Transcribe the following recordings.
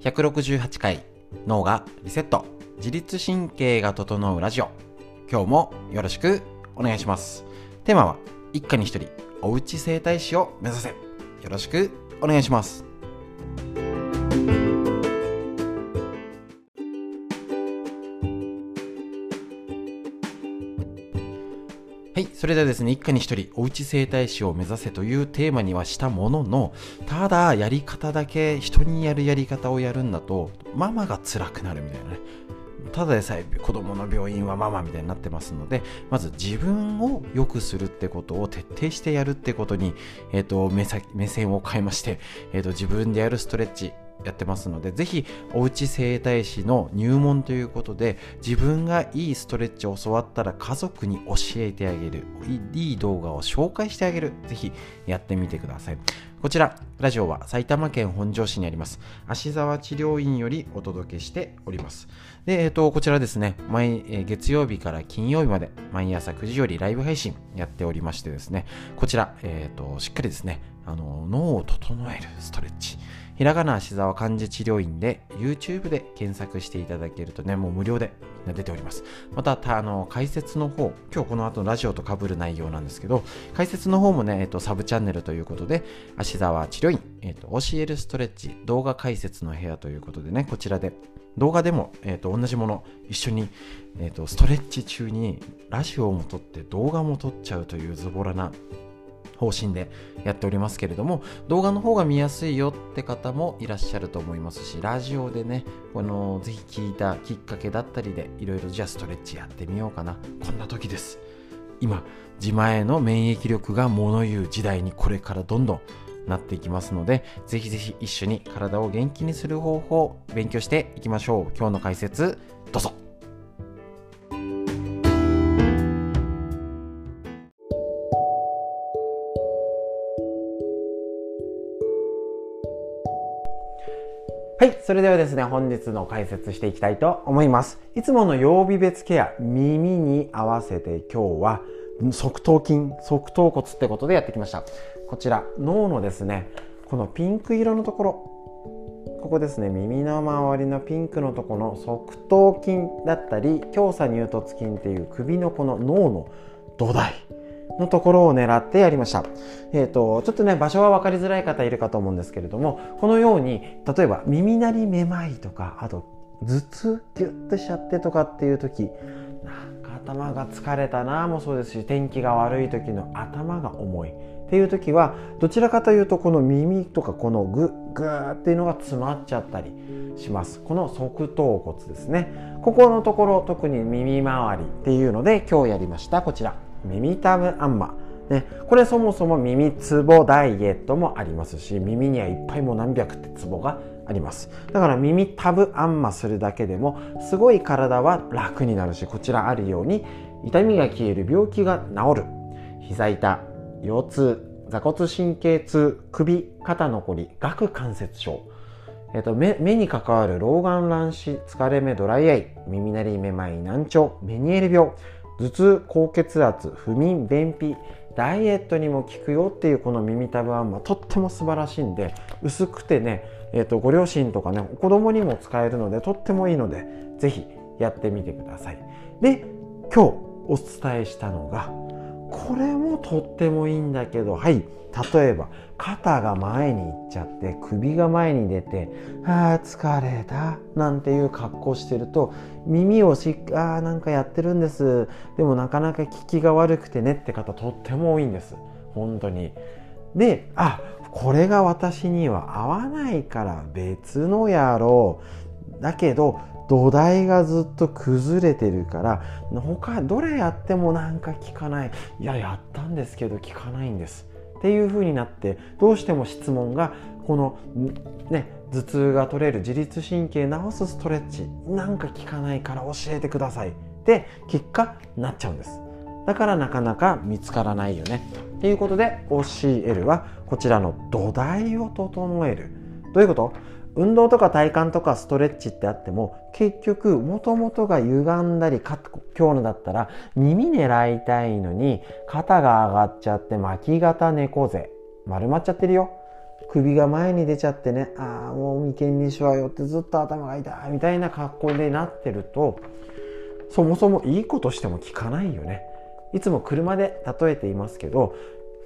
168回脳がリセット。自律神経が整うラジオ。今日もよろしくお願いします。テーマは一家に一人おうち整体師を目指せ。よろしくお願いします。それではですね、一家に一人、おうち整体師を目指せというテーマにはしたものの、ただ、やり方だけ、人にやるやり方をやるんだと、ママが辛くなるみたいなね。ただでさえ子供の病院はママみたいになってますので、まず自分を良くするってことを徹底してやるってことに、えっ、ー、と目、目線を変えまして、えっ、ー、と、自分でやるストレッチ、やってますので、ぜひおうち整体師の入門ということで、自分がいいストレッチを教わったら家族に教えてあげる、いい動画を紹介してあげる、ぜひやってみてください。こちら、ラジオは埼玉県本庄市にあります、芦沢治療院よりお届けしております。で、えっ、ー、と、こちらですね、毎、えー、月曜日から金曜日まで、毎朝9時よりライブ配信やっておりましてですね、こちら、えっ、ー、と、しっかりですね、あの、脳を整えるストレッチ、ひらがな芦沢漢字治療院で YouTube で検索していただけるとね、もう無料で出ております。また、あの、解説の方、今日この後ラジオと被る内容なんですけど、解説の方もね、えっと、サブチャンネルということで、芦沢治療院、えっと、教えるストレッチ動画解説の部屋ということでね、こちらで動画でも、えーと、同じもの一緒に、えーとストレッチ中にラジオも撮って動画も撮っちゃうというズボラな方針でやっておりますけれども動画の方が見やすいよって方もいらっしゃると思いますしラジオでねこのぜひ聞いたきっかけだったりでいろいろじゃあストレッチやってみようかな。こんな時です。今自前の免疫力が物言う時代にこれからどんどんなっていきますのでぜひぜひ一緒に体を元気にする方法を勉強していきましょう。今日の解説どうぞ。はい。それではですね、本日の解説していきたいと思います。いつもの曜日別ケア、耳に合わせて今日は、側頭筋、側頭骨ってことでやってきました。こちら、脳のですね、このピンク色のところ、ここですね、耳の周りのピンクのところの側頭筋だったり、強鎖乳突筋っていう首のこの脳の土台。のところを狙ってやりました。えっ、ー、と、ちょっとね、場所は分かりづらい方いるかと思うんですけれども、このように、例えば耳鳴りめまいとか、あと頭痛ギュッとしちゃってとかっていう時、なんか頭が疲れたなもそうですし、天気が悪い時の頭が重い。っていう時はどちらかというとこの耳とかこのグッグーっていうのが詰まっちゃったりしますこの側頭骨ですねここのところ特に耳周りっていうので今日やりましたこちら耳たぶあんま。ね、これそもそも耳つぼダイエットもありますし耳にはいっぱいもう何百ってツボがあります。だから耳たぶあんまするだけでもすごい体は楽になるしこちらあるように痛みが消える病気が治る。膝痛腰痛座骨神経痛首肩のこり顎関節症。えっと、目目に関わる老眼乱視疲れ目ドライアイ耳鳴りめまい難聴メニエル病。頭痛高血圧不眠便秘ダイエットにも効くよっていうこの耳たぶあんまとっても素晴らしいんで薄くてね、えーと、ご両親とかね子供にも使えるのでとってもいいので是非やってみてください。で今日お伝えしたのがこれもとってもいいんだけどはい。例えば肩が前に行っちゃって首が前に出て「あー疲れた」なんていう格好してると耳をし「あーなんかやってるんです」でもなかなか効きが悪くてねって方とっても多いんです。本当に。であこれが私には合わないから別のやろう。だけど土台がずっと崩れてるから他どれやってもなんか効かない。いややったんですけど効かないんです。っていう風になってどうしても質問がこのね頭痛が取れる自律神経治すストレッチなんか効かないから教えてください。って結果なっちゃうんです。だからなかなか見つからないよね。っていうことで OCL はこちらの土台を整える。どういうこと？運動とか体幹とかストレッチってあっても結局もともとが歪んだり今日のだったら耳狙いたいのに肩が上がっちゃって巻き肩猫背。丸まっちゃってるよ。首が前に出ちゃってねああもう眉間にしわ寄ってずっと頭が痛いみたいな格好になってるとそもそもいいことしても効かないよね。いつも車で例えていますけど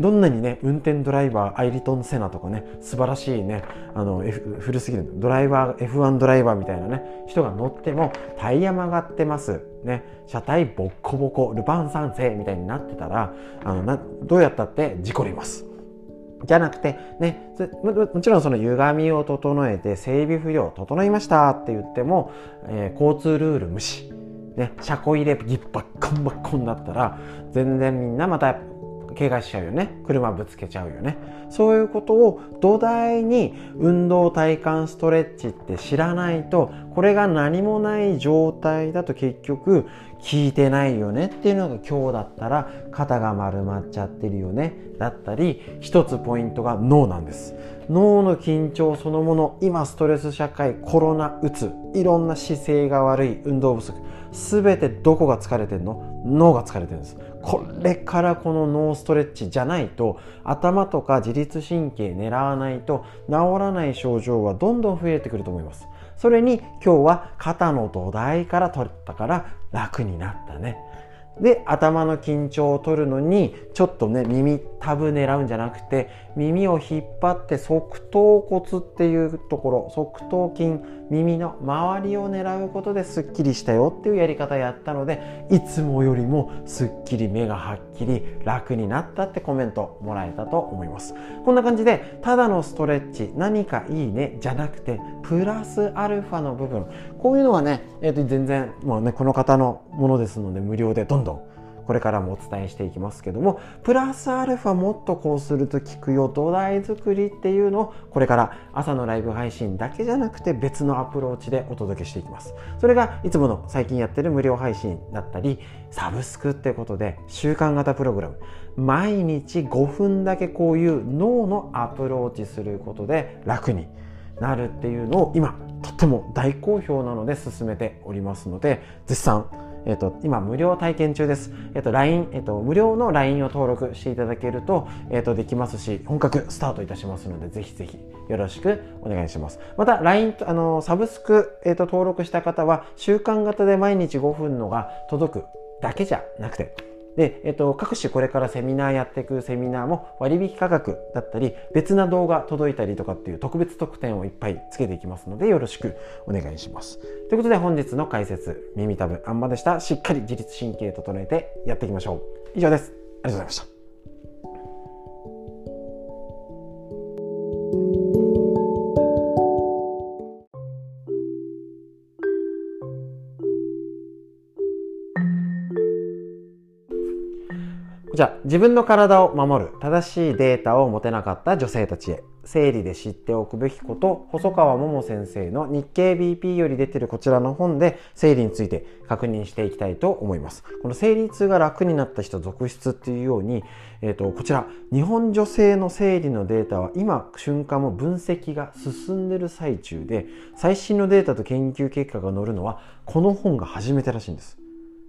どんなにね運転ドライバーアイリトン・セナとかね素晴らしいねあの、F、古すぎる。ドライバー F1 ドライバーみたいなね人が乗ってもタイヤ曲がってます。ね。車体ボッコボコルパン三世みたいになってたらあのなどうやったって事故ります。じゃなくてねもちろんその歪みを整えて整備不良整いましたって言っても、えー、交通ルール無視。ね、車庫入れギッバッコンバッコンだったら全然みんなまた怪我しちゃうよね。車ぶつけちゃうよね。そういうことを土台に運動体幹ストレッチって知らないとこれが何もない状態だと結局効いてないよね。っていうのが今日だったら肩が丸まっちゃってるよね。だったり一つポイントが脳なんです。脳の緊張そのもの今ストレス社会コロナうついろんな姿勢が悪い運動不足。全てどこが疲れてんの？脳が疲れてるんです。これからこの脳ストレッチじゃないと頭とか自律神経狙わないと治らない症状はどんどん増えてくると思います。それに今日は肩の土台から取ったから楽になったね。で頭の緊張を取るのにちょっとね耳タブ狙うんじゃなくて耳を引っ張って側頭骨っていうところ側頭筋耳の周りを狙うことですっきりしたよっていうやり方やったのでいつもよりもすっきり目がはっきり楽になったってコメントもらえたと思います。こんな感じでただのストレッチ何かいいねじゃなくてプラスアルファの部分。こういうのはね、えー、と全然もうねこの方のものですので無料でどんどんこれからもお伝えしていきますけどもプラスアルファもっとこうすると効くよ土台作りっていうのをこれから朝のライブ配信だけじゃなくて別のアプローチでお届けしていきます。それがいつもの最近やってる無料配信だったりサブスクってことで習慣型プログラム。毎日5分だけこういう脳のアプローチすることで楽になるっていうのを今とっても大好評なので進めておりますので絶賛えっ、と、今無料体験中です。えっ、と、LINE、えっ、と、無料の LINE を登録していただけると、えっ、と、できますし、本格スタートいたしますので、ぜひぜひよろしくお願いします。また、LINE、あの、サブスク、えっ、と、登録した方は、習慣型で毎日5分のが届くだけじゃなくて、で、えっと、各種これからセミナーやっていくセミナーも割引価格だったり、別な動画届いたりとかっていう特別特典をいっぱいつけていきますので、よろしくお願いします。ということで本日の解説、耳たぶあんまでした。しっかり自律神経整えてやっていきましょう。以上です。ありがとうございました。じゃあ自分の体を守る正しいデータを持てなかった女性たちへ生理で知っておくべきこと細川桃先生の日経 BP より出てるこちらの本で生理について確認していきたいと思います。この生理痛が楽になった人続出っていうように、えーと、こちら日本女性の生理のデータは今瞬間も分析が進んでる最中で最新のデータと研究結果が載るのはこの本が初めてらしいんです。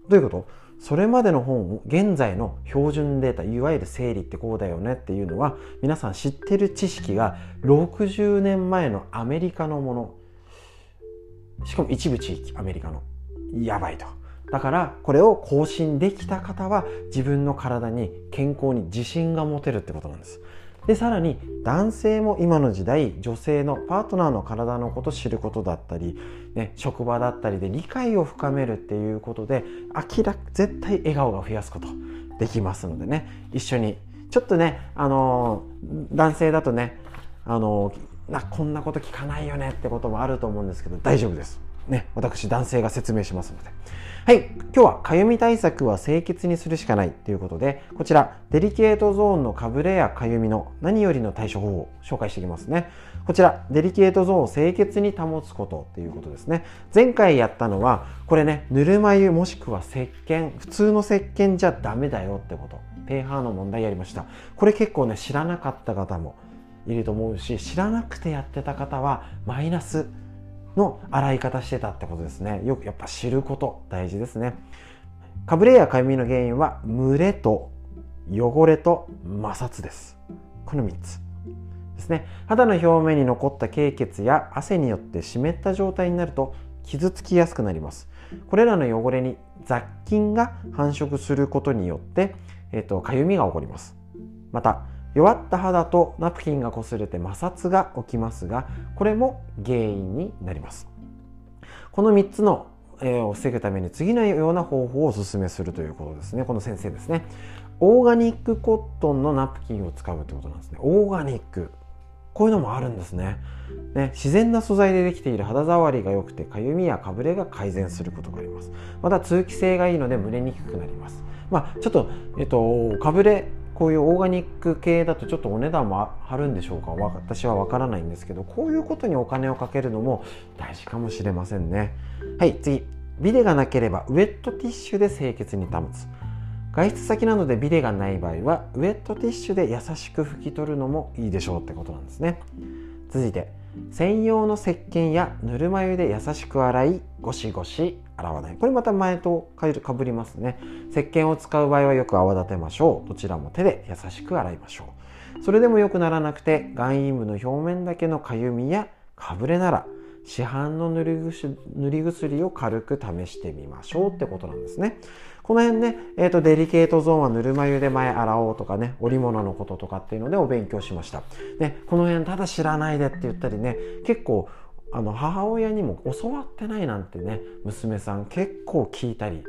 どういうこと？それまでの本を現在の標準データいわゆる整理ってこうだよねっていうのは皆さん知ってる知識が60年前のアメリカのもの。しかも一部地域アメリカの。やばいと。だからこれを更新できた方は自分の体に健康に自信が持てるってことなんです。でさらに男性も今の時代女性のパートナーの体のことを知ることだったり、ね、職場だったりで理解を深めるっていうことで明ら絶対笑顔が増やすことできますのでね一緒にちょっとねあの男性だとねあのなこんなこと聞かないよねってこともあると思うんですけど大丈夫です。ね、私男性が説明しますので。はい、今日はかゆみ対策は清潔にするしかないということで、こちらデリケートゾーンのかぶれやかゆみの何よりの対処法を紹介していきますね。こちらデリケートゾーンを清潔に保つことっていうことですね。前回やったのは、これね、ぬるま湯もしくは石鹸、普通の石鹸じゃダメだよってこと。ペーハーの問題やりました。これ結構ね、知らなかった方もいると思うし、知らなくてやってた方はマイナスの洗い方してたってことですね。よくやっぱ知ること大事ですね。かぶれやかゆみの原因は蒸れと汚れと摩擦です。この3つ。ですね肌の表面に残った経血や汗によって湿った状態になると傷つきやすくなりますこれらの汚れに雑菌が繁殖することによって、えーと、かゆみが起こりますまた弱った肌とナプキンが擦れて摩擦が起きますがこれも原因になります。この3つのえを防ぐために次のような方法をお勧めするということですね。この先生ですね。オーガニックコットンのナプキンを使うということなんですね。オーガニック。こういうのもあるんですね。ね自然な素材でできている肌触りが良くてかゆみやかぶれが改善することがあります。また通気性がいいので蒸れにくくなります。まあちょっとえっとかぶれこういうオーガニック系だとちょっとお値段も張るんでしょうか？私は分からないんですけどこういうことにお金をかけるのも大事かもしれませんね。はい次。ビデがなければウェットティッシュで清潔に保つ。外出先などでビデがない場合はウェットティッシュで優しく拭き取るのもいいでしょうってことなんですね。続いて。専用の石鹸やぬるま湯で優しく洗いゴシゴシ洗わない。これまた前とかぶりますね。石鹸を使う場合はよく泡立てましょう。どちらも手で優しく洗いましょう。それでも良くならなくて眼陰部の表面だけのかゆみやかぶれなら市販の塗り薬を軽く試してみましょうってことなんですね。この辺ね、えーと、デリケートゾーンはぬるま湯で前洗おうとかね織物のこととかっていうのでお勉強しました。でこの辺ただ知らないでって言ったりね結構あの母親にも教わってないなんてね娘さん結構聞いたり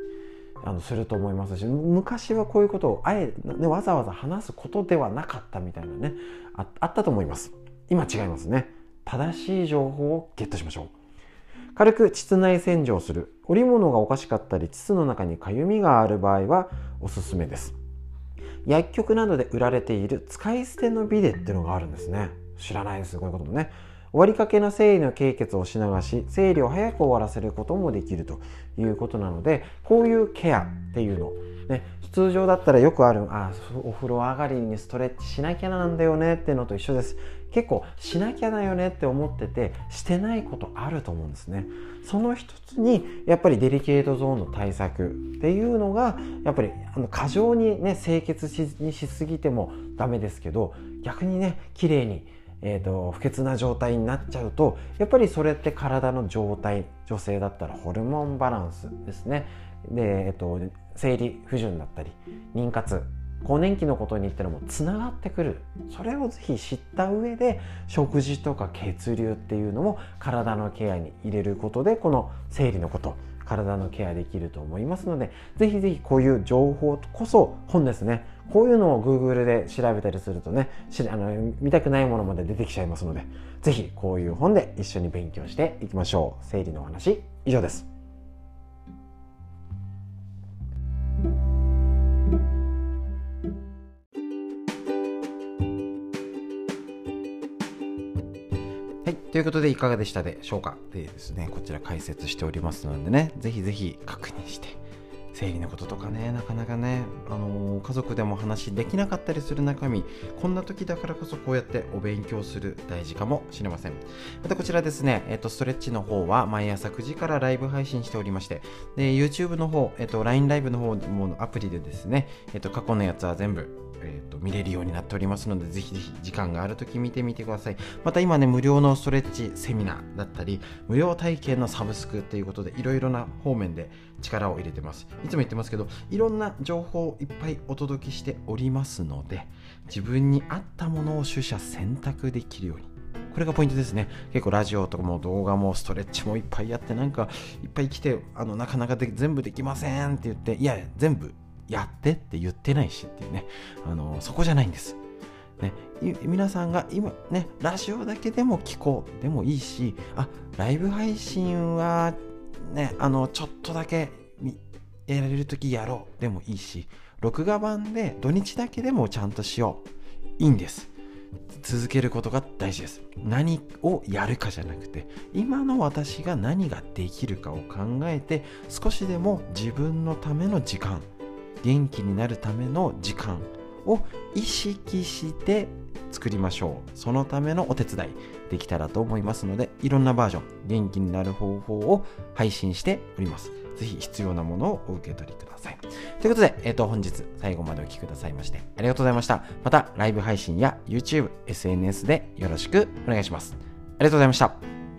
あのすると思いますし昔はこういうことをあえ、ね、わざわざ話すことではなかったみたいなねあったと思います。今違いますね。正しい情報をゲットしましょう。軽く膣内洗浄する。織物がおかしかったり膣の中にかゆみがある場合はおすすめです。薬局などで売られている使い捨てのビデっていうのがあるんですね。知らないですこういうこともね。終わりかけの生理の経血をし流し生理を早く終わらせることもできるということなのでこういうケアっていうの。ね通常だったらよくあるあお風呂上がりにストレッチしなきゃなんだよねっていうのと一緒です。結構しなきゃだよねって思っててしてないことあると思うんですね。その一つにやっぱりデリケートゾーンの対策っていうのがやっぱりあの過剰にね清潔にしすぎてもダメですけど逆にね綺麗にえーと、不潔な状態になっちゃうとやっぱりそれって体の状態女性だったらホルモンバランスですね。で、えーと生理不順だったり妊活更年期のことに言ったらもうつながってくる。それをぜひ知った上で食事とか血流っていうのも体のケアに入れることでこの生理のこと体のケアできると思いますのでぜひぜひこういう情報こそ本ですね。こういうのを Google で調べたりするとねあの見たくないものまで出てきちゃいますのでぜひこういう本で一緒に勉強していきましょう。生理のお話以上です。はい。ということでいかがでしたでしょうか？でですね、こちら解説しておりますのでね、ぜひぜひ確認して、生理のこととかね、なかなかね、あのー、家族でも話できなかったりする中身、こんな時だからこそこうやってお勉強する大事かもしれません。またこちらですね、えっ、と、ストレッチの方は毎朝9時からライブ配信しておりまして、で、YouTube の方、えっ、と、LINE ライブの方もアプリでですね、えっ、と、過去のやつは全部えーと、見れるようになっておりますので、ぜひぜひ時間があるとき見てみてください。また今ね、無料のストレッチセミナーだったり、無料体験のサブスクということで、いろいろな方面で力を入れてます。いつも言ってますけど、いろんな情報をいっぱいお届けしておりますので、自分に合ったものを取捨選択できるように。これがポイントですね。結構ラジオとかも動画もストレッチもいっぱいやって、なんかいっぱい来て、あのなかなかで全部できませんって言って、いや、全部やってって言ってないしっていうね、あのそこじゃないんです。ね、皆さんが今ね、ラジオだけでも聞こうでもいいし、あ、ライブ配信はね、あの、ちょっとだけやられる時やろうでもいいし、録画版で土日だけでもちゃんとしよう。いいんです。続けることが大事です。何をやるかじゃなくて、今の私が何ができるかを考えて、少しでも自分のための時間、元気になるための時間を意識して作りましょうそのためのお手伝いできたらと思いますのでいろんなバージョン元気になる方法を配信しておりますぜひ必要なものをお受け取りくださいということで、えっ、と、本日最後までお聴きくださいましてありがとうございました。また、ライブ配信や YouTube、SNS でよろしくお願いします。ありがとうございました。